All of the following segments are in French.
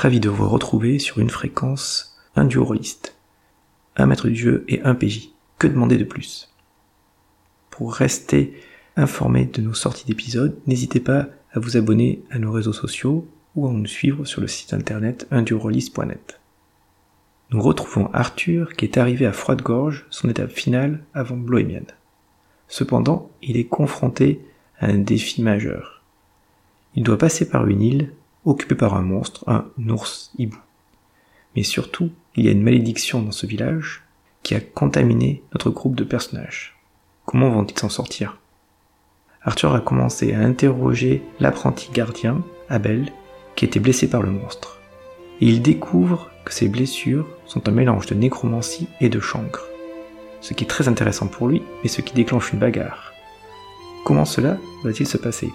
Ravi de vous retrouver sur une fréquence un duo rôliste. Un maître du jeu et un PJ. Que demander de plus? Pour rester informé de nos sorties d'épisodes, n'hésitez pas à vous abonner à nos réseaux sociaux ou à nous suivre sur le site internet unduorolist.net. Nous retrouvons Arthur qui est arrivé à Froide-Gorge, son étape finale avant Bloemian. Cependant, il est confronté à un défi majeur. Il doit passer par une île occupée par un monstre, un ours hibou. Mais surtout, il y a une malédiction dans ce village qui a contaminé notre groupe de personnages. Comment vont-ils s'en sortir? Arthur a commencé à interroger l'apprenti gardien, Abel, qui était blessé par le monstre. Et il découvre que ses blessures sont un mélange de nécromancie et de chancre. Ce qui est très intéressant pour lui, mais ce qui déclenche une bagarre. Comment cela va-t-il se passer?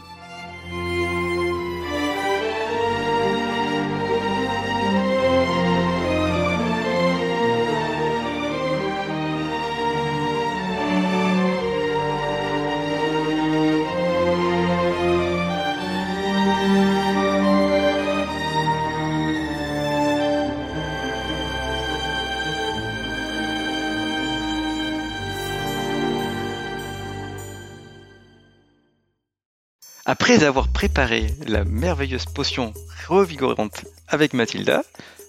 Après avoir préparé la merveilleuse potion revigorante avec Mathilda,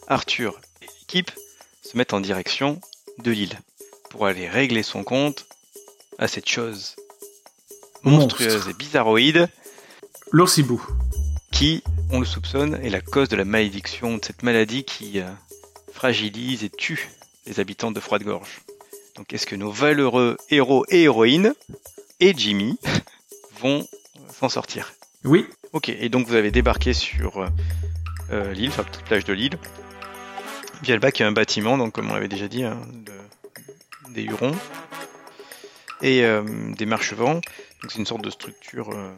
Arthur et l'équipe se mettent en direction de l'île pour aller régler son compte à cette chose monstrueuse et bizarroïde, L'oursibou. qui, on le soupçonne, est la cause de la malédiction de cette maladie qui euh, fragilise et tue les habitants de Froide-Gorge. Donc est-ce que nos valeureux héros et héroïnes et Jimmy vont s'en sortir Oui. Ok, et donc vous avez débarqué sur euh, euh, l'île, enfin petite plage de l'île. Via le bac, il y a un bâtiment, donc comme on l'avait déjà dit, hein, de- des hurons et euh, des marchevents. Donc c'est une sorte de structure euh,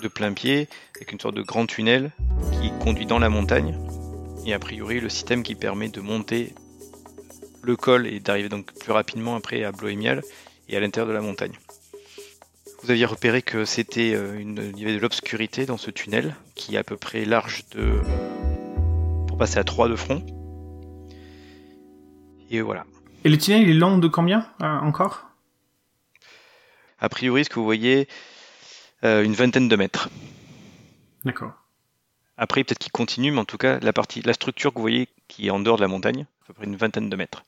de plein pied avec une sorte de grand tunnel qui conduit dans la montagne. Et a priori le système qui permet de monter le col et d'arriver donc plus rapidement après à Bloémial et à l'intérieur de la montagne. Vous aviez repéré que c'était euh, une, il y avait de l'obscurité dans ce tunnel qui est à peu près large de pour passer à 3 de front. Et voilà. Et le tunnel, il est long de combien euh, encore? A priori, ce que vous voyez, euh, une vingtaine de mètres. D'accord. Après, peut-être qu'il continue, mais en tout cas, la partie, la structure que vous voyez qui est en dehors de la montagne, à peu près une vingtaine de mètres.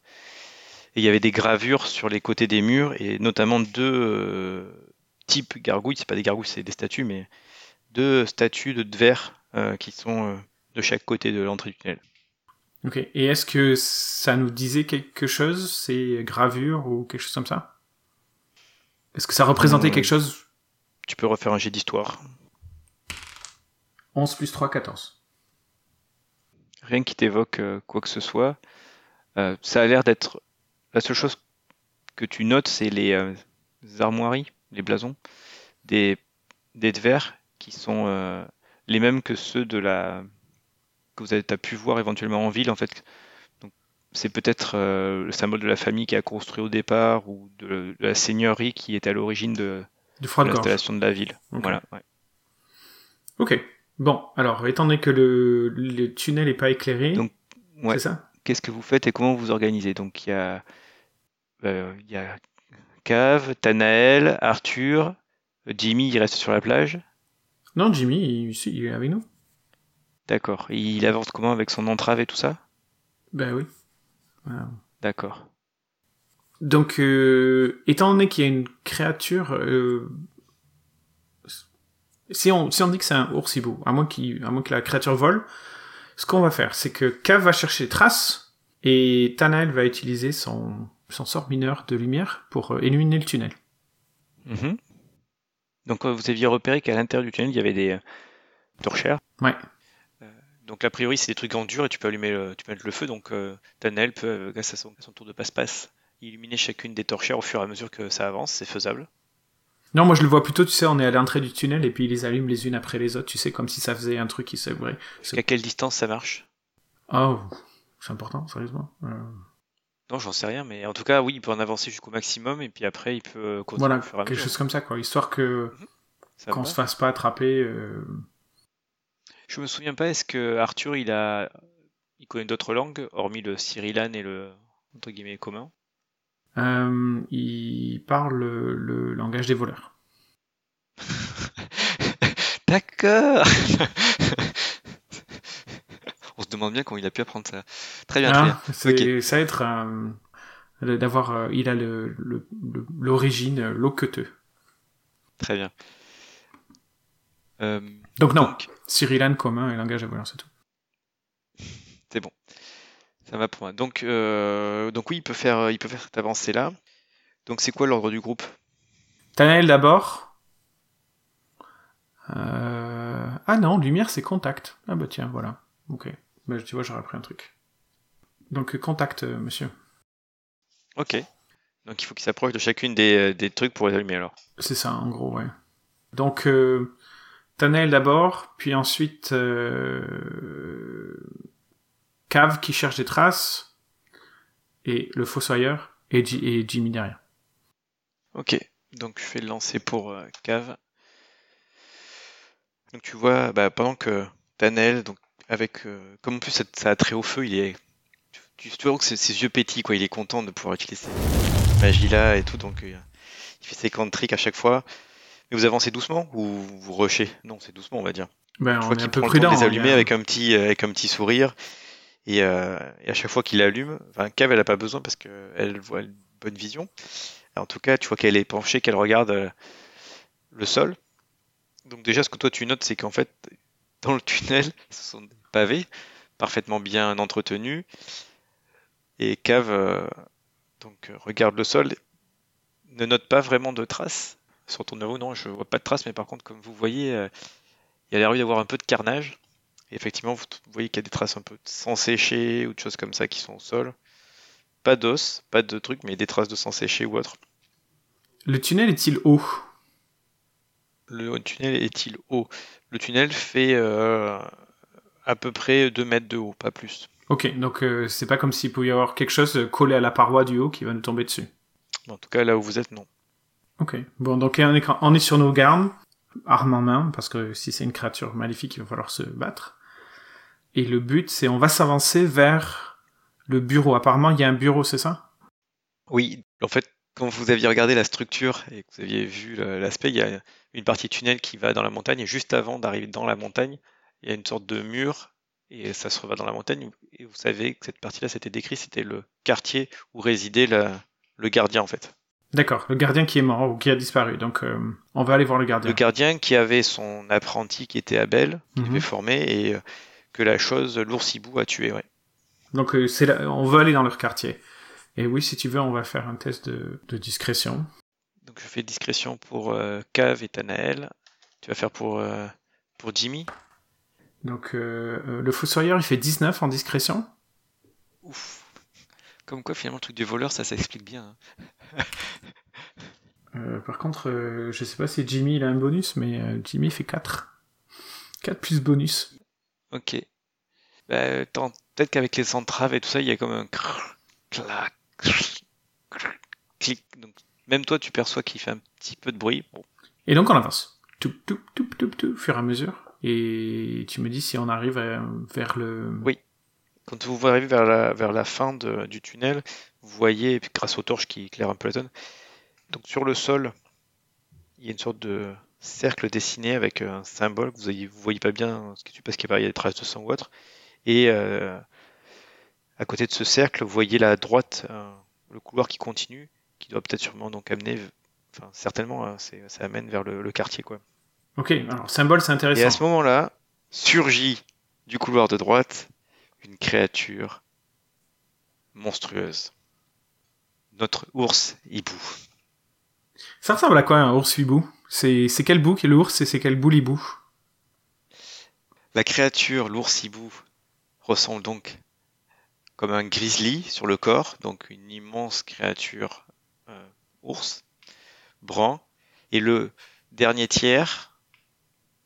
Et il y avait des gravures sur les côtés des murs, et notamment deux euh, types gargouilles, c'est pas des gargouilles, c'est des statues, mais deux statues de verre euh, qui sont euh, de chaque côté de l'entrée du tunnel. Ok. Et est-ce que ça nous disait quelque chose, ces gravures ou quelque chose comme ça? Est-ce que ça représentait Euh, quelque chose? Tu peux refaire un jet d'histoire. 11 plus 3, 14. Rien qui t'évoque euh, quoi que ce soit. Euh, ça a l'air d'être la seule chose que tu notes, c'est les euh, armoiries, les blasons des des verres qui sont euh, les mêmes que ceux de la que vous avez pu voir éventuellement en ville en fait. C'est peut-être euh, le symbole de la famille qui a construit au départ ou de, de la seigneurie qui est à l'origine de, de l'installation de la ville. Voilà. ouais. Ok. Bon, alors, étant donné que le, le tunnel n'est pas éclairé, Donc, ouais. c'est ça? Qu'est-ce que vous faites et comment vous organisez? Donc il y a, euh, il y a Cave, Tanael, Arthur, Jimmy, il reste sur la plage? Non, Jimmy, il, est avec nous. D'accord. Il avance comment avec son entrave et tout ça? Ben oui. D'accord. Donc, euh, étant donné qu'il y a une créature, euh, si on si on dit que c'est un oursibou, à moins qu'il à moins que la créature vole, ce qu'on va faire, c'est que Cav va chercher traces et Tanael va utiliser son son sort mineur de lumière pour euh, éliminer le tunnel. Mhm. Donc euh, vous aviez repéré qu'à l'intérieur du tunnel, il y avait des torchères. Ouais. Euh, Donc a priori, c'est des trucs en dur et tu peux allumer le, tu peux mettre le feu. Donc euh, Tanael peut, euh, grâce à son, à son tour de passe-passe, illuminer chacune des torchères au fur et à mesure que ça avance. C'est faisable. Non, moi je le vois plutôt, tu sais, on est à l'entrée du tunnel et puis il les allume les unes après les autres, tu sais, comme si ça faisait un truc qui s'ouvrait. Jusqu'à quelle distance ça marche? Oh, c'est important, sérieusement. Euh, Non, j'en sais rien, mais en tout cas, oui, il peut en avancer jusqu'au maximum et puis après, il peut euh, continuer Voilà, quelque mesure. chose comme ça, quoi, histoire que Ça qu'on se fasse pas attraper. euh, Je me souviens pas, est-ce que Arthur il a il connaît d'autres langues, hormis le Cyrillan et le entre guillemets commun? Euh, il parle le, le langage des voleurs. D'accord demande bien comment il a pu apprendre ça. Très bien, très Ah, bien. c'est ça va être euh, d'avoir euh, il a le le- l'origine euh, loqueteux. Très bien. Donc non, donc, Cyrillan commun et langage des voleurs, c'est tout. c'est bon. Ça va pour moi. Donc, donc oui, il peut faire, il peut faire cette avancée là. Donc c'est quoi l'ordre du groupe? Tanael d'abord. Euh... Ah non, lumière c'est contact. Ah bah tiens, voilà. Ok. Bah, tu vois, j'aurais pris un truc. Donc contact, euh, monsieur. Ok. Donc il faut qu'il s'approche de chacune des, euh, des trucs pour les allumer alors. C'est ça, en gros, ouais. Donc, euh, Tanael d'abord, puis ensuite euh, Cave qui cherche des traces, et le fossoyeur, et, et Jimmy derrière. Ok. Donc je fais le lancer pour euh, Cave. Donc tu vois, bah, pendant que Tanel, donc avec, euh, comme en plus ça, ça a très haut feu, il est, tu, tu vois que ses, ses yeux pétillent quoi. Il est content de pouvoir utiliser cette magie là et tout, donc euh, il fait ses grands tricks à chaque fois. Mais vous avancez doucement ou vous rushez? Non, c'est doucement on va dire. Ben, Je on un qu'il peu prend le temps de les allumer a- avec un petit, euh, avec un petit sourire. Et, euh, et à chaque fois qu'il allume, enfin, Cave, elle a pas besoin parce qu'elle voit une bonne vision. En tout cas, tu vois qu'elle est penchée, qu'elle regarde le sol. Donc déjà, ce que toi tu notes, c'est qu'en fait, dans le tunnel, ce sont des pavés parfaitement bien entretenus. Et Cave, euh, donc, euh, regarde le sol, ne note pas vraiment de traces. Sur ton œuvre, non, je vois pas de traces, mais par contre, comme vous voyez, euh, il y a l'air d'y avoir un peu de carnage. Effectivement, vous vous voyez qu'il y a des traces un peu de sang séché ou de choses comme ça qui sont au sol. Pas d'os, pas de trucs, mais des traces de sang séché ou autre. Le tunnel est-il haut? Le tunnel est-il haut? Le tunnel fait euh, à peu près 2 mètres de haut, pas plus. Ok, donc euh, c'est pas comme s'il pouvait y avoir quelque chose collé à la paroi du haut qui va nous tomber dessus. En tout cas, là où vous êtes, non. Ok, bon, donc on est, on est sur nos gardes, armes en main, parce que si c'est une créature maléfique, il va falloir se battre. Et le but, c'est on va s'avancer vers le bureau. Apparemment, il y a un bureau, c'est ça? Oui, en fait, quand vous aviez regardé la structure et que vous aviez vu le- l'aspect, il y a une partie tunnel qui va dans la montagne et juste avant d'arriver dans la montagne, il y a une sorte de mur et ça se va dans la montagne. Et vous savez que cette partie-là, c'était décrit, c'était le quartier où résidait la- le gardien en fait. D'accord, le gardien qui est mort ou qui a disparu. Donc, euh, on va aller voir le gardien. Le gardien qui avait son apprenti qui était Abel, qui Mhm. l'avait formé et euh, que la chose, l'oursibou a tué. Ouais. Donc, euh, c'est on veut aller dans leur quartier. Et oui, si tu veux, on va faire un test de, de discrétion. Donc je fais discrétion pour euh, Cave et Tanael. Tu vas faire pour, euh, pour Jimmy. Donc, euh, euh, le fossoyeur, il fait 19 en discrétion. Ouf. Comme quoi, finalement, le truc du voleur, ça s'explique bien. hein. Par contre, je sais pas si Jimmy il a un bonus, mais Jimmy fait 4. 4 plus bonus. Ok. Bah, peut-être qu'avec les entraves et tout ça, il y a comme un clac, clic. Donc, même toi, tu perçois qu'il fait un petit peu de bruit. Bon. Et donc on avance. Tout, tout, tout, tout, tout, au fur et à mesure. Et tu me dis si on arrive vers le... Oui. Quand vous arrivez vers la, vers la fin de- du tunnel, vous voyez, grâce aux torches qui éclairent un peu la zone, donc sur le sol, il y a une sorte de cercle dessiné avec un symbole que vous ne voyez pas bien ce que tu parce qu'il y a des traces de sang ou autre. Et euh, à côté de ce cercle, vous voyez la droite, euh, le couloir qui continue, qui doit peut-être sûrement donc amener, enfin certainement, hein, ça amène vers le, le quartier quoi. Ok, alors symbole c'est Et à intéressant. ce moment-là, surgit du couloir de droite une créature monstrueuse. Notre ours hibou. Ça ressemble à quoi un ours hibou? C'est quel bouc l'ours et c'est quel boulibou? La créature, l'ours hibou, ressemble donc comme un grizzly sur le corps, donc une immense créature euh, ours, brun. Et le dernier tiers,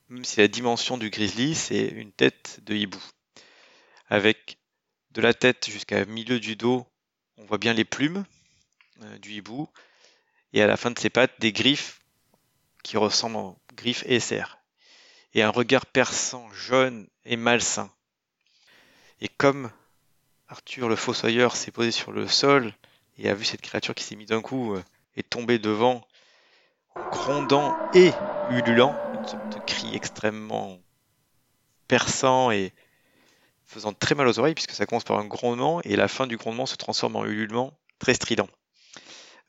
même si la dimension du grizzly, c'est une tête de hibou. Avec de la tête jusqu'à milieu du dos, on voit bien les plumes euh, du hibou. Et à la fin de ses pattes, des griffes qui ressemblent aux griffes et serres. et un regard perçant, jaune et malsain. Et comme Arthur le fossoyeur s'est posé sur le sol et a vu cette créature qui s'est mise d'un coup euh, et tombée devant, grondant et ululant, une sorte de cri extrêmement perçant et faisant très mal aux oreilles puisque ça commence par un grondement et la fin du grondement se transforme en ululement très strident.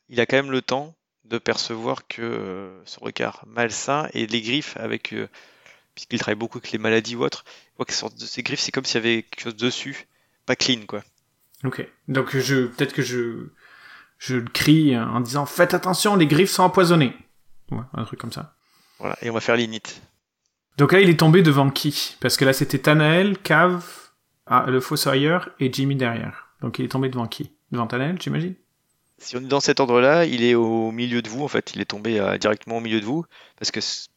Il a quand même le temps de percevoir que euh, ce regard malsain et les griffes avec euh, puisqu'il travaille beaucoup avec les maladies ou autres, voit que ces griffes c'est comme s'il y avait quelque chose dessus, pas clean quoi. Ok. Donc je peut-être que je je le crie en disant faites attention, les griffes sont empoisonnées. Ouais, un truc comme ça. Voilà, et on va faire l'init. Donc là, il est tombé devant qui? Parce que là, c'était Tanael, Cave, ah, le fossoyeur et Jimmy derrière. Donc il est tombé devant qui? Devant Tanael, j'imagine? Si on est dans cet ordre-là, il est au milieu de vous, en fait. Il est tombé euh, directement au milieu de vous, parce que ce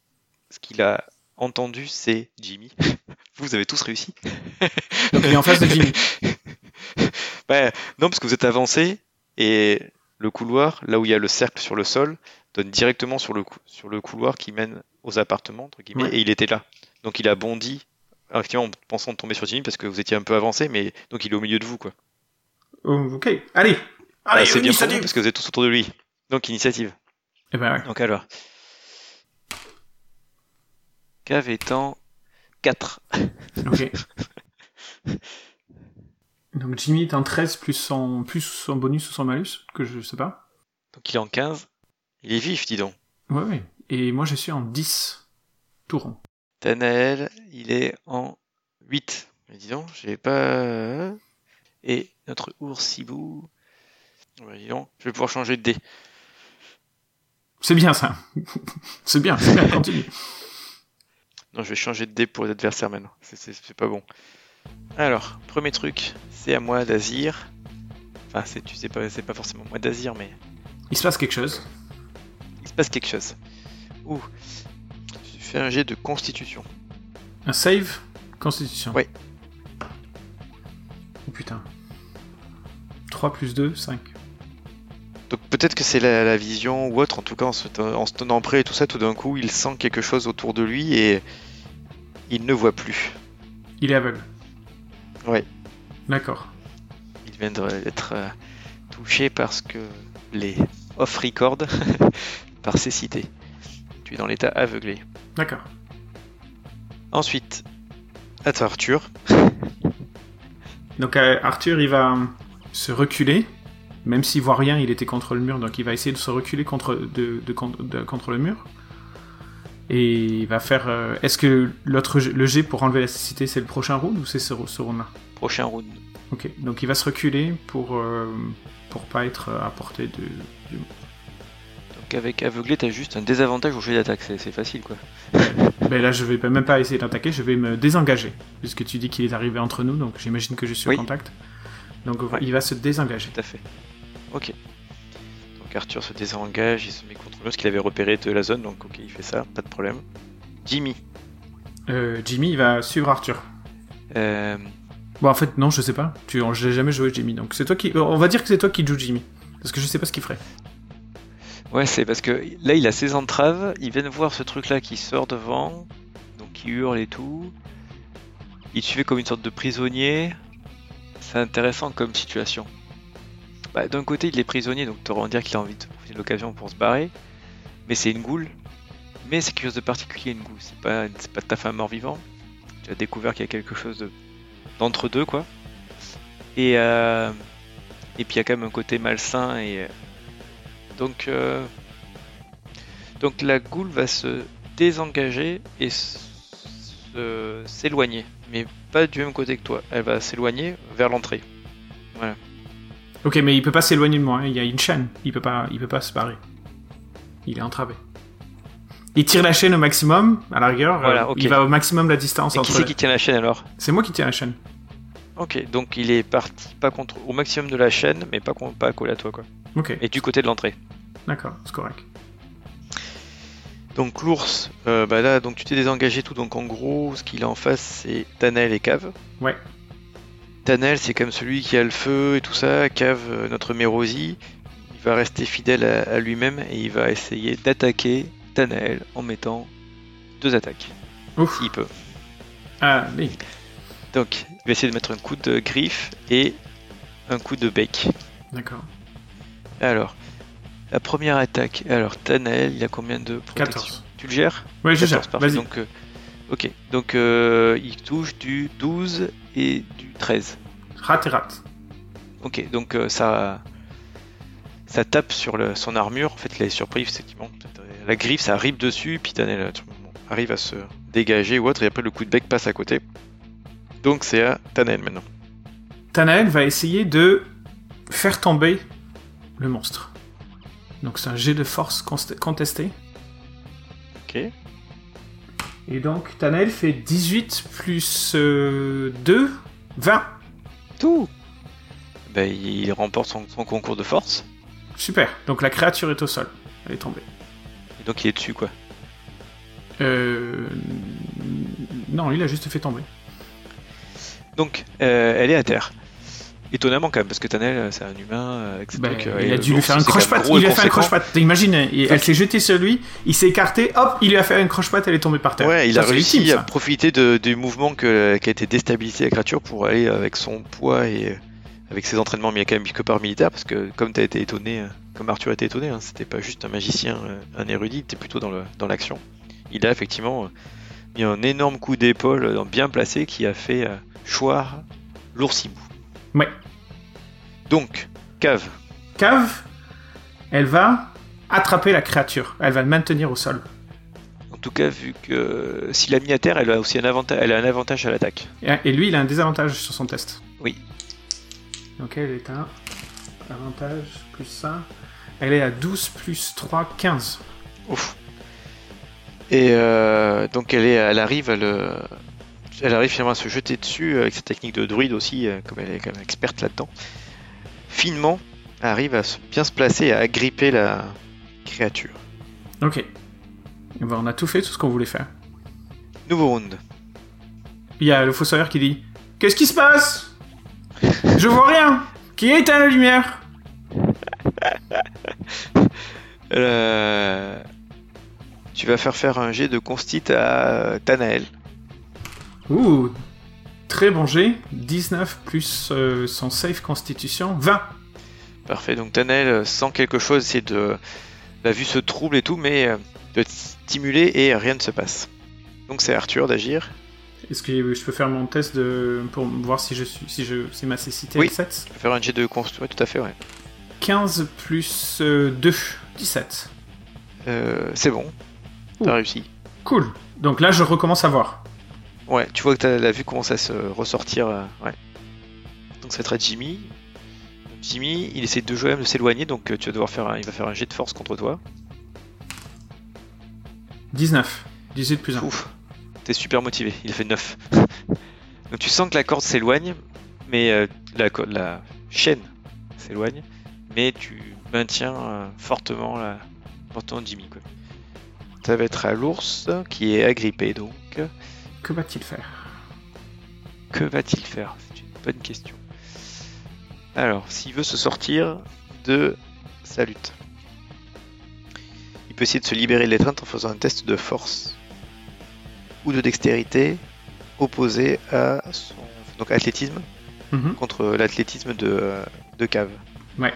ce qu'il a entendu, c'est Jimmy. vous avez tous réussi. Donc il est en face de Jimmy. Ouais, non, parce que vous êtes avancé, et le couloir, là où il y a le cercle sur le sol, donne directement sur le, cou- sur le couloir qui mène aux appartements, entre guillemets, Ouais. et il était là. Donc il a bondi, effectivement, en pensant de tomber sur Jimmy, parce que vous étiez un peu avancé, mais donc il est au milieu de vous, quoi. Oh, ok. Allez Ah, Allez, c'est bien pour vous, parce que vous êtes tous autour de lui. Donc initiative. Eh ben ouais. Donc alors. Cave étant 4. Ok. Donc Jimmy est en 13 plus son, plus son bonus ou son malus, que je sais pas. Donc il est en 15. Il est vif, dis donc. Ouais, ouais. Et moi je suis en 10. Tout rond. Tanael, il est en 8. Mais dis donc, j'ai pas. Et notre oursibou. Ouais, dis donc, je vais pouvoir changer de dé. C'est bien ça. c'est bien, c'est bien, continue. Non, je vais changer de dé pour les adversaires maintenant. C'est- pas bon. Alors, premier truc, c'est à moi d'Azir. Enfin, c'est tu sais pas, c'est pas forcément moi d'Azir, mais Il se passe quelque chose. il se passe quelque chose. Ouh. Je fais un jet de constitution. Un save Constitution. Ouais. Oh putain. 3 plus 2, 5. Donc peut-être que c'est la, la vision ou autre, en tout cas en se, ten- en se tenant prêt et tout ça, tout d'un coup il sent quelque chose autour de lui et il ne voit plus. Il est aveugle. Ouais. D'accord. Il vient d'être euh, touché parce que les off-record par cécité. Tu es dans l'état aveuglé. D'accord. Ensuite, à toi Arthur. Donc euh, Arthur, il va se reculer. Même s'il voit rien, il était contre le mur, donc il va essayer de se reculer contre, de, de- de- contre le mur. Et il va faire. euh, Est-ce que l'autre, le jet pour enlever la cécité, c'est le prochain round ou c'est ce, ce round-là? Prochain round. Ok. Donc il va se reculer pour euh, pour pas être à portée de. du- Donc avec aveuglé, t'as juste un désavantage au jet d'attaque. C'est facile quoi. Ben là, je vais même pas essayer d'attaquer, je vais me désengager. Puisque tu dis qu'il est arrivé entre nous, donc j'imagine que je suis Oui. au contact. Donc Ouais. il va se désengager. Tout à fait. Ok. Donc Arthur se désengage, il se met contre nous parce qu'il avait repéré de la zone, donc ok, il fait ça, pas de problème. Jimmy. Euh, Jimmy, il va suivre Arthur. Euh, Bon, en fait, non, je sais pas. Tu, je l'ai jamais joué Jimmy, donc c'est toi qui. On va dire que c'est toi qui joues Jimmy. Parce que je sais pas ce qu'il ferait. Ouais, c'est parce que là, il a ses entraves, il vient de voir ce truc-là qui sort devant, donc il hurle et tout. Il suivait comme une sorte de prisonnier. C'est intéressant comme situation. Bah, D'un côté, il est prisonnier, donc t'aurais envie de dire qu'il a envie de profiter de l'occasion pour se barrer. Mais c'est une goule. Mais c'est quelque chose de particulier, une goule. C'est pas, pas ta femme mort-vivant. Tu as découvert qu'il y a quelque chose de- d'entre deux, quoi. Et, euh, et puis il y a quand même un côté malsain et euh, donc, euh, donc la goule va se désengager et s'éloigner, mais pas du même côté que toi. Elle va s'éloigner vers l'entrée. Ok, mais il peut pas s'éloigner de moi, hein, il y a une chaîne. Il peut pas, il peut pas se barrer. Il est entravé. Il tire la chaîne au maximum, à la rigueur. Voilà, euh. Il va au maximum la distance Et qui entre. c'est qui tient la chaîne alors? C'est moi qui tiens la chaîne. Ok, donc il est parti pas contre au maximum de la chaîne, mais pas, con- pas collé à toi quoi. Ok, Et du côté de l'entrée. d'accord, c'est correct. Donc l'ours, euh, bah là, donc tu t'es désengagé tout, donc en gros, ce qu'il a en face, c'est Tanel et Cave. Ouais. Tanel, c'est comme celui qui a le feu et tout ça. Cave, euh, notre Mérosi, il va rester fidèle à, à lui-même et il va essayer d'attaquer Tanel en mettant deux attaques. Ouf. s'il peut. Ah, oui. Donc, il va essayer de mettre un coup de griffe et un coup de bec. D'accord. Alors, la première attaque. Alors, Tanael, il a combien de protection 14. Tu le gères Ouais, je 14, gère. parfait. Vas-y. Donc, euh, ok. Donc, euh, il touche du 12 et du 13. Rate et rate. Ok, donc euh, ça, ça tape sur le- son armure. En fait, il est surpris, effectivement. La griffe, ça arrive dessus, puis Tanel euh, arrive à se dégager ou autre, et après le coup de bec passe à côté. Donc c'est à Tanel maintenant. Tanael va essayer de faire tomber le monstre. Donc c'est un jet de force contesté. Ok. Et donc Tanael fait 18 plus euh, 2, 20. Tout ben, Il remporte son, son concours de force, Super. Donc la créature est au sol. Elle est tombée. et donc il est dessus, quoi. Euh... Non, il a juste fait tomber. Donc, euh, elle est à terre. Étonnamment quand même, parce que Tanel, euh, c'est un humain euh, ses Ben, euh, il a dû lui faire même croche-patte. Il lui a fait conséquent. croche-patte. T'imagines, elle s'est jetée sur lui, il s'est écarté, hop, il lui a fait une croche-patte, elle est tombée par terre. Ouais, il Ça, a réussi ultime, à profiter de- du mouvement que, qui a été déstabilisé la créature pour aller avec son poids et avec ses entraînements mais quand même quelque part militaire parce que comme tu as été étonné, comme Arthur a été étonné, hein, c'était pas juste un magicien, un érudit, t'es plutôt dans le dans l'action. Il a effectivement mis un énorme coup d'épaule bien placé qui a fait choir l'oursibou. Ouais. Donc, cave. Cave, elle va attraper la créature. Elle va le maintenir au sol. En tout cas, vu que s'il a mis à terre, elle a aussi un avantage, elle a un avantage à l'attaque. Et, lui, il a un désavantage sur son test. Oui. Donc elle est à avantage plus ça. Elle est à 12 plus 3, 15. Ouf. Et euh, donc elle, est, elle arrive à le, elle arrive finalement à se jeter dessus avec sa technique de druide aussi, euh, comme elle est quand même experte là-dedans. Finement, arrive à bien se placer et à agripper la créature. Ok. Et ben, on a tout fait, tout ce qu'on voulait faire. Nouveau round. Il y a le fossoyeur qui dit Qu'est-ce qui se passe? Je vois rien Qui éteint la lumière? Euh, Tu vas faire faire un jet de constit à Tanael. Ouh Très bon jet. 19 plus euh, son save constitution, 20. Parfait, donc Tanael euh, sent quelque chose, c'est de... La vue se trouble et tout, mais euh, de stimuler et rien ne se passe. Donc c'est Arthur d'agir. Est-ce que je peux faire mon test de... pour voir si je suis si je si ma cécité Oui. est 7 Tu peux faire un jet de const... ouais, tout à fait, ouais. 15 plus euh, 2, 17. Euh, c'est bon, t'as réussi. Cool. Donc là, je recommence à voir. Ouais, tu vois que t'as- la vue commence à se ressortir. euh, ouais. Donc ça va être à Jimmy. Jimmy, il essaie de jouer même de s'éloigner, donc euh, tu vas devoir faire un... il va faire un jet de force contre toi. 19. 18 plus 1. Ouf, t'es super motivé, il a fait 9. donc tu sens que la corde s'éloigne, mais euh, la, la chaîne s'éloigne, mais tu maintiens euh, fortement la fortement Jimmy quoi. Ça va être à l'ours qui est agrippé donc. Que va-t-il faire? Que va-t-il faire? C'est une bonne question. Alors, s'il veut se sortir de sa lutte, il peut essayer de se libérer de l'étreinte en faisant un test de force ou de dextérité opposé à son donc athlétisme Mhm. contre l'athlétisme de, de cave. Ouais.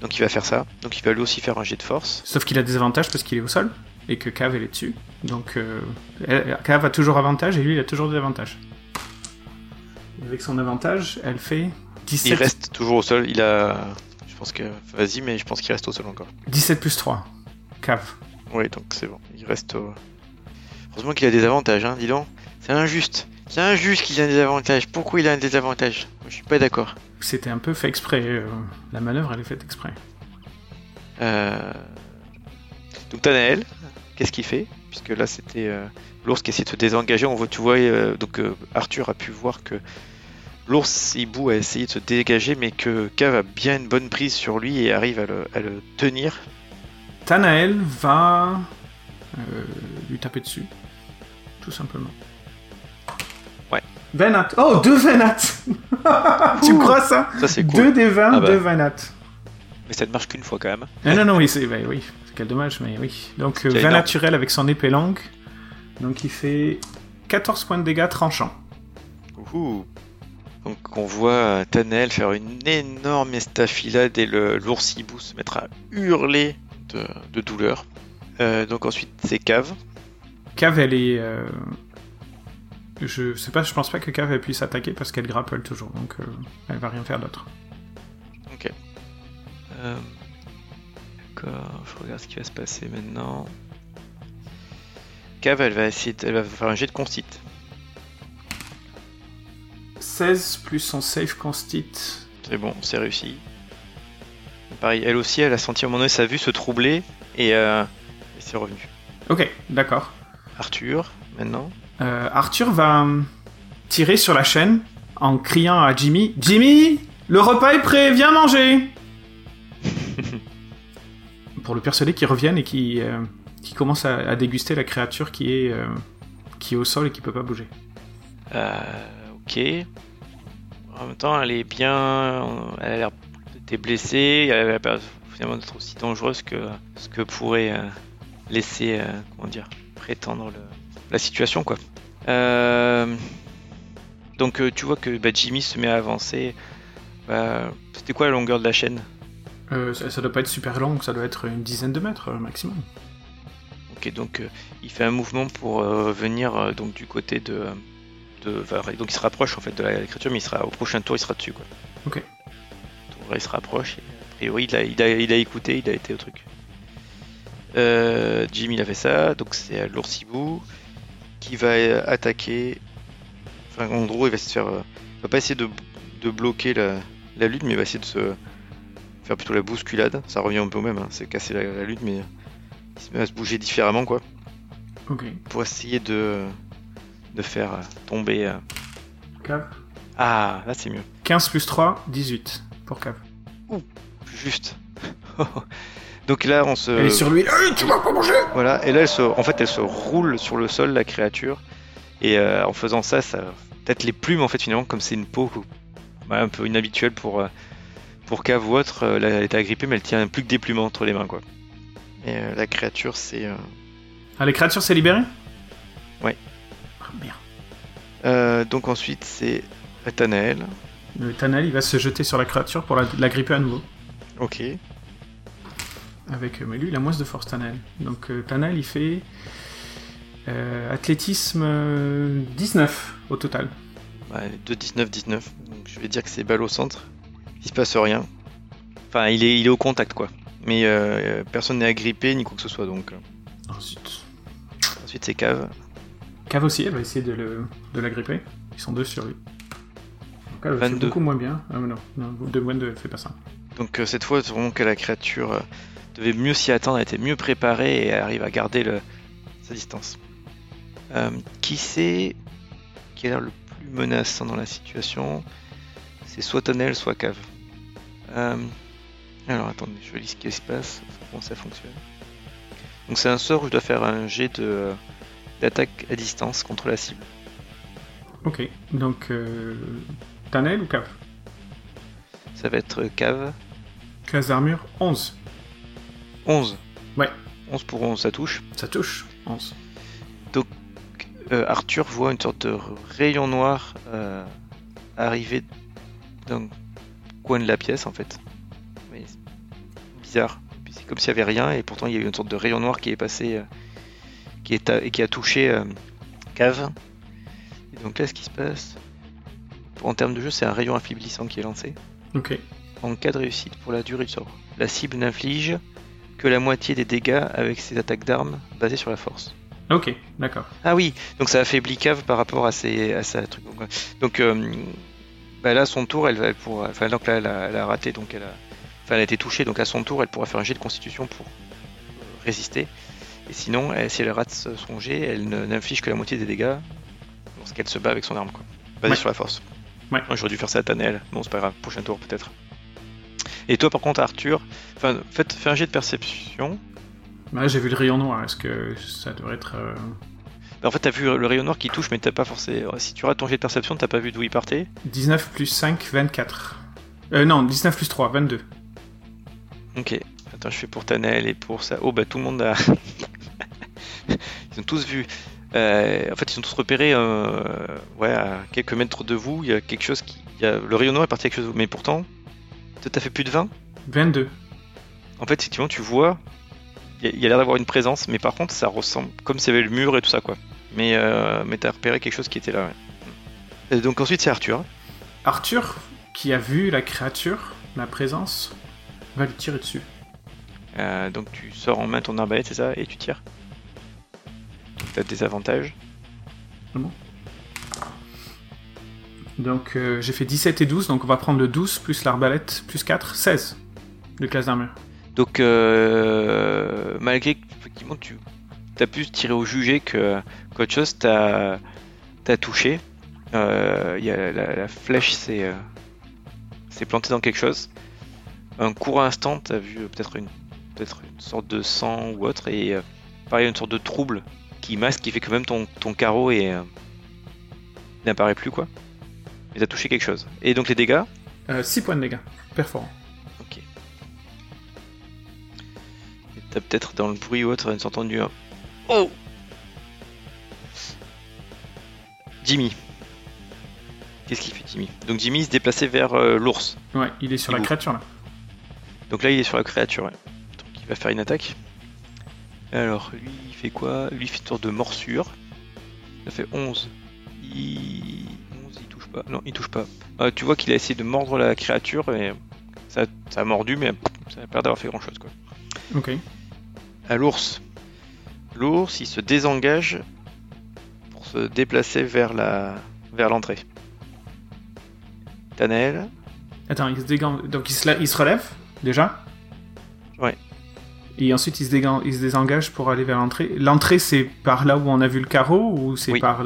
Donc il va faire ça. Donc il va lui aussi faire un jet de force. Sauf qu'il a des avantages parce qu'il est au sol et que Cave elle est dessus. Donc euh, Cave a toujours avantage et lui il a toujours des avantages. Avec son avantage, elle fait 17, Il reste toujours au sol. Il a, je pense que, vas-y, mais je pense qu'il reste au sol encore. 17 plus 3. Cave. Oui, donc c'est bon. Il reste au... Heureusement qu'il a des avantages, hein, dis donc. C'est injuste. C'est injuste qu'il a des avantages. Pourquoi il a des avantages? Moi, Je suis pas d'accord. C'était un peu fait exprès. euh, la manœuvre elle est faite exprès. Euh... Donc Tanael, qu'est-ce qu'il fait Puisque là c'était euh, l'ours qui essaie de se désengager. On voit, tu vois, euh, donc euh, Arthur a pu voir que l'ours hibou a essayé de se dégager, mais que Cave a bien une bonne prise sur lui et arrive à le, à le tenir. Tanael va lui taper dessus. Tout simplement. Ouais. Venat. Oh, deux Venat Tu crois ça Ça c'est cool. Deux des 20, Ah bah. deux Venat. Mais ça ne marche qu'une fois quand même. Non, non, non, oui, c'est, bah oui, quel dommage, mais oui. Donc, euh, C'est 20 énorme. naturel avec son épée longue. Donc, il fait 14 points de dégâts tranchants. Ouhou. Donc on voit Tanel faire une énorme estafilade et le l'oursibou se mettre à hurler de, de douleur. Euh, donc ensuite c'est Cave. Cave, elle est. euh, Je sais pas, je pense pas que Cave elle puisse attaquer parce qu'elle grapple toujours, donc euh, elle va rien faire d'autre. Ok. Euh, D'accord, je regarde ce qui va se passer maintenant. Cave, elle va essayer, de- elle va faire un jet de concite. 16 plus son save constit. C'est bon, c'est réussi. Pareil, elle aussi, elle a senti à un moment donné sa vue se troubler et, euh, et c'est revenu. Ok, d'accord. Arthur, maintenant. Euh, Arthur va hum, tirer sur la chaîne en criant à Jimmy Jimmy, le repas est prêt, viens manger Pour le persuader qu'il revienne et qui qui commence à, déguster la créature qui est, euh, qui est au sol et qui peut pas bouger. Euh, ok. En même temps, elle est bien. Elle a l'air d'être blessée. Elle a l'air finalement d'être aussi dangereuse que ce que pourrait euh, laisser, euh, comment dire, prétendre la situation, quoi. Euh, donc, euh, tu vois que bah, Jimmy se met à avancer. Bah, C'était quoi la longueur de la chaîne? Euh, ça, ça doit pas être super long, ça doit être une dizaine de mètres euh, maximum. Ok, donc euh, il fait un mouvement pour euh, venir donc du côté de, de enfin, donc il se rapproche en fait de la créature, mais il sera au prochain tour, il sera dessus quoi. Ok. Tour, il se rapproche. Et, a priori, il a, il a, il a écouté, il a été au truc. Jimmy il a fait ça, donc c'est l'oursibou qui va attaquer. Enfin, en gros, il va se faire, il va pas essayer de, de bloquer la, la lutte, mais il va essayer de se faire plutôt la bousculade. Ça revient un peu au même, hein, c'est casser la, la lutte, mais il se met à se bouger différemment quoi Ok. pour essayer de, de faire euh, tomber. euh, Cave. Ah, là c'est mieux. 15 plus 3, 18 pour Cave. Plus juste. Donc là, on se. Elle est sur lui. Hey, tu vas pas manger Voilà, et là, elle se... en fait, elle se roule sur le sol, la créature. Et euh, en faisant ça, ça. Peut-être les plumes, en fait, finalement, comme c'est une peau un peu inhabituelle pour, euh, pour cave ou autre, euh, là, elle était agrippée, mais elle tient plus que des plumes entre les mains, quoi. Et euh, la créature, c'est. euh, Ah, les créatures s'est libérée Ouais. Ah, merde. euh, donc ensuite, c'est Athanaël. Le Tanel, il va se jeter sur la créature pour la, la gripper à nouveau. Ok. Avec, euh, mais lui, il a moins de force, Tanel. Donc, euh, Tanel, il fait euh, athlétisme euh, 19 au total. Ouais, 2 19 19. Donc je vais dire que c'est balle au centre. Il se passe rien. Enfin, il est, il est au contact quoi. Mais euh, personne n'est agrippé ni quoi que ce soit donc. euh. Ensuite. Ensuite c'est cave. Cave aussi, elle va essayer de, le, de la gripper. Ils sont deux sur lui. Donc, elle fait 22. beaucoup moins bien. Ah, non, non, de moins de fait pas ça. Donc euh, cette fois, c'est vraiment que la créature euh, devait mieux s'y attendre, elle était mieux préparée et elle arrive à garder le, sa distance. Euh, qui c'est qui a l'air le plus menaçant dans la situation? C'est soit Tonel, soit Cave. Euh, alors attendez, je lis ce qui se passe, comment ça fonctionne. Donc c'est un sort où je dois faire un jet de euh, d'attaque à distance contre la cible. Ok, donc euh, Tanel ou Cave Ça va être Cave. Classe d'armure 11. 11. Ouais. 11 pour 11, ça touche. Ça touche 11. euh, Arthur voit une sorte de rayon noir euh, arriver d'un coin de la pièce en fait. Mais bizarre. C'est comme s'il n'y avait rien et pourtant il y a eu une sorte de rayon noir qui est passé, euh, qui, est à- et qui a touché euh, Cave. Et donc là, ce qui se passe, en termes de jeu, c'est un rayon affaiblissant qui est lancé. Ok. En cas de réussite pour la durée du sort, la cible n'inflige que la moitié des dégâts avec ses attaques d'armes basées sur la force. Ok, d'accord. Ah oui, donc ça affaiblit Cave par rapport à ses à sa truc. Donc, euh, bah là, son tour, elle va elle pourra. Enfin, donc là, elle a, elle a raté, donc elle a. Enfin, elle a été touchée, donc à son tour, elle pourra faire un jet de constitution pour euh, résister. Et sinon, elle- si elle rate son jet, elle ne- n'inflige que la moitié des dégâts lorsqu'elle se bat avec son arme, quoi. Basée Ouais. sur la force. Ouais. J'aurais dû faire ça à Tanel. Bon, c'est pas grave, prochain tour peut-être. Et toi, par contre, Arthur, enfin, faites, fais un jet de perception. Là, j'ai vu le rayon noir. Est-ce que ça devrait être. euh, Bah, en fait, t'as vu le rayon noir qui touche, mais t'as pas forcément. Si tu rates ton jet de perception, t'as pas vu d'où il partait. 19 plus 5, 24. Euh, non, 19 plus 3, 22. Ok. Attends, je fais pour Tanel et pour ça. Oh bah tout le monde a. Ils ont tous vu. Euh, en fait, ils sont tous repérés euh, ouais, à quelques mètres de vous. Il y a quelque chose qui. il y a- le rayon noir est parti à quelque chose de vous. Mais pourtant, t'as fait plus de 20. 22. En fait, effectivement, tu vois, il y a- il y a l'air d'avoir une présence, mais par contre, ça ressemble comme s'il y avait le mur et tout ça, quoi. Mais, euh, mais t'as repéré quelque chose qui était là, ouais. Et donc ensuite, c'est Arthur. Arthur, qui a vu la créature, la présence, va lui tirer dessus. Euh, donc tu sors en main ton arbalète, c'est ça, et tu tires. T'as des avantages. Donc euh, j'ai fait 17 et 12, donc on va prendre le 12 plus l'arbalète plus 4, 16 de classe d'armure. Donc, euh, malgré que effectivement, tu as pu tirer au jugé que qu'autre chose t'a t'a touché, euh, y a la, la flèche s'est euh, s'est plantée dans quelque chose. Un court instant, t'as vu euh, peut-être une peut-être une sorte de sang ou autre, et euh, pareil une sorte de trouble qui masque, qui fait que même ton, ton carreau est n'apparaît plus quoi. Mais t'as touché quelque chose. Et donc les dégâts, 6 points de dégâts, perforant. Ok. T'as peut-être dans le bruit ou autre une entendu un Oh Jimmy. Qu'est-ce qu'il fait Jimmy? Donc Jimmy se déplaçait vers euh, l'ours. Ouais, il est sur la créature là. Donc là il est sur la créature. ouais. Donc il va faire une attaque. Alors lui il fait quoi? Lui il fait une sorte de morsure. Ça fait 11. Il... 11 il touche pas. Non il touche pas. Ah, tu vois qu'il a essayé de mordre la créature et ça, ça a mordu mais ça a l'air d'avoir fait grand chose quoi. Ok. à l'ours. L'ours, il se désengage pour se déplacer vers la vers l'entrée. Tanel, Attends, il se. Donc il se, la- il se relève, déjà? Ouais. Et ensuite il se, dégan- il se désengage pour aller vers l'entrée. L'entrée c'est par là où on a vu le carreau ou c'est Oui. par...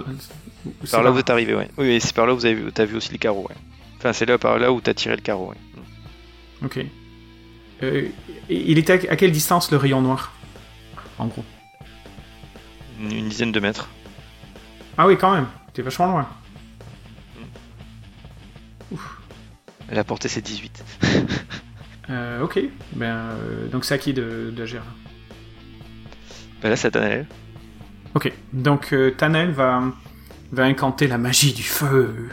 c'est par là où vous êtes arrivé, ouais. Oui, c'est par là où vous avez vu, t'as vu aussi le carreau, ouais. Enfin, c'est là par là où t'as tiré le carreau, ouais. Ok. Euh, il était à à quelle distance le rayon noir En gros? Une, une dizaine de mètres. Ah oui, quand même. T'es vachement loin. La portée c'est 18. Euh, ok. Ben, euh, donc c'est à qui de, de gérer Bah là c'est à Tanel. Ok. Donc euh, Tanel va, va incanter la magie du feu.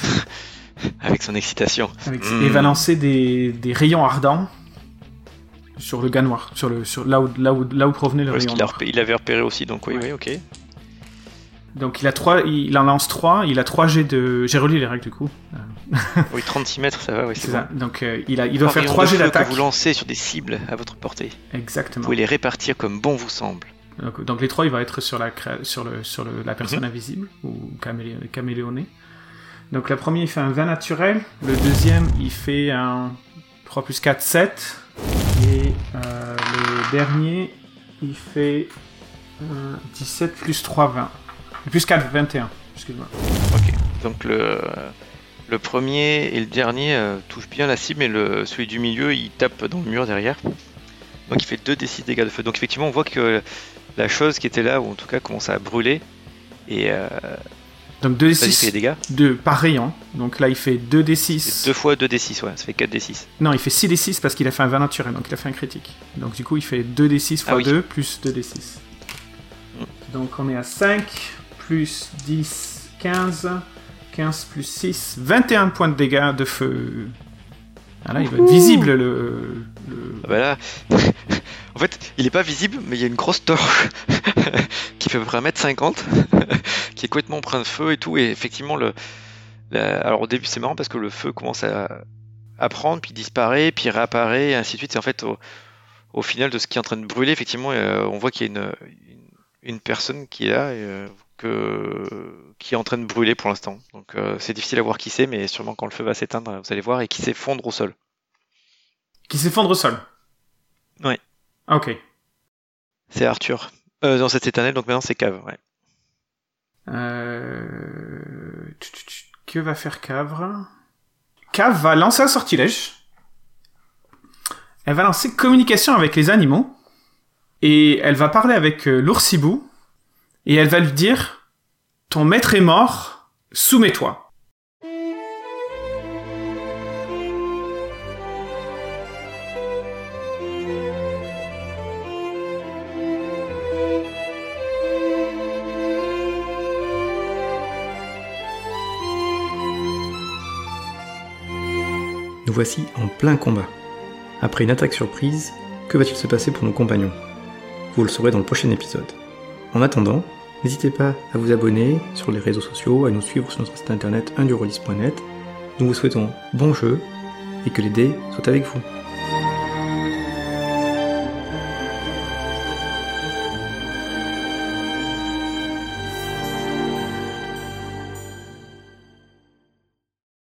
Avec son excitation. Avec- Mm. Et va lancer des, des rayons ardents sur le gars noir. Sur le, sur, là, où, là, où, là où provenait le Parce rayon a noir. il avait repéré aussi, donc oui, Ouais. oui, ok. Donc il a trois, il en lance 3, il a 3 jets de... J'ai relu les règles du coup. Oui, 36 mètres, ça va, oui, C'est c'est ça. bon. Donc euh, il, a, il doit faire rayons 3 de jets feu que d'attaque. vous lancez sur des cibles à votre portée. Vous Exactement. pouvez les répartir comme bon vous semble. Donc, donc les trois, il va être sur la, sur le, sur le, la personne Mhm. invisible, ou camélé, caméléonée. Donc la première, il fait un 20 naturel. Le deuxième, il fait un 3 plus 4, 7. Euh, le dernier, il fait euh, 17 plus 3, 20. Plus 4, 21. Excuse-moi. Ok. Donc le, premier et le dernier euh, touchent bien la cible, mais le, celui du milieu il tape dans le mur derrière. Donc il fait 2 d 6 dégâts de feu. Donc effectivement on voit que la chose qui était là, ou en tout cas commence à brûler, et euh, Donc 2 d ça lui fait 6 des dégâts. de, par rayon. Donc là, il fait 2 d C'est 6. 2 fois 2 d 6, ouais, ça fait 4 d 6. Non, il fait 6 d 6 parce qu'il a fait un 20 naturel, donc il a fait un critique. Donc du coup, il fait 2 d 6 Ah fois oui. 2 plus 2 d 6. Donc on est à 5 plus 10, 15. 15 plus 6, 21 points de dégâts de feu. Ah là, il va être visible le. le- Ah bah là, en fait, il est pas visible, mais il y a une grosse torche qui fait à peu près 1m50, qui est complètement empreinte de feu et tout, et effectivement, le, la- alors au début c'est marrant parce que le feu commence à, à prendre, puis disparaît, puis réapparaît, et ainsi de suite, et en fait, au, au final de ce qui est en train de brûler, effectivement, euh, on voit qu'il y a une, une, une personne qui est là, et, euh, que, qui est en train de brûler pour l'instant. Donc euh, c'est difficile à voir qui c'est, mais sûrement quand le feu va s'éteindre, vous allez voir, et qui s'effondre au sol. Qui s'effondre au sol. Ouais. Ah, ok. C'est Arthur. Euh, dans cet éternel, donc maintenant c'est Cave, ouais. Euh... Que va faire Cavre Cave va lancer un sortilège. Elle va lancer communication avec les animaux. Et elle va parler avec euh, l'oursibou. Et elle va lui dire Ton maître est mort, soumets-toi. Voici en plein combat. Après une attaque surprise, que va-t-il se passer pour nos compagnons? Vous le saurez dans le prochain épisode. En attendant, n'hésitez pas à vous abonner sur les réseaux sociaux, à nous suivre sur notre site internet indurolist.net. Nous vous souhaitons bon jeu et que les dés soient avec vous.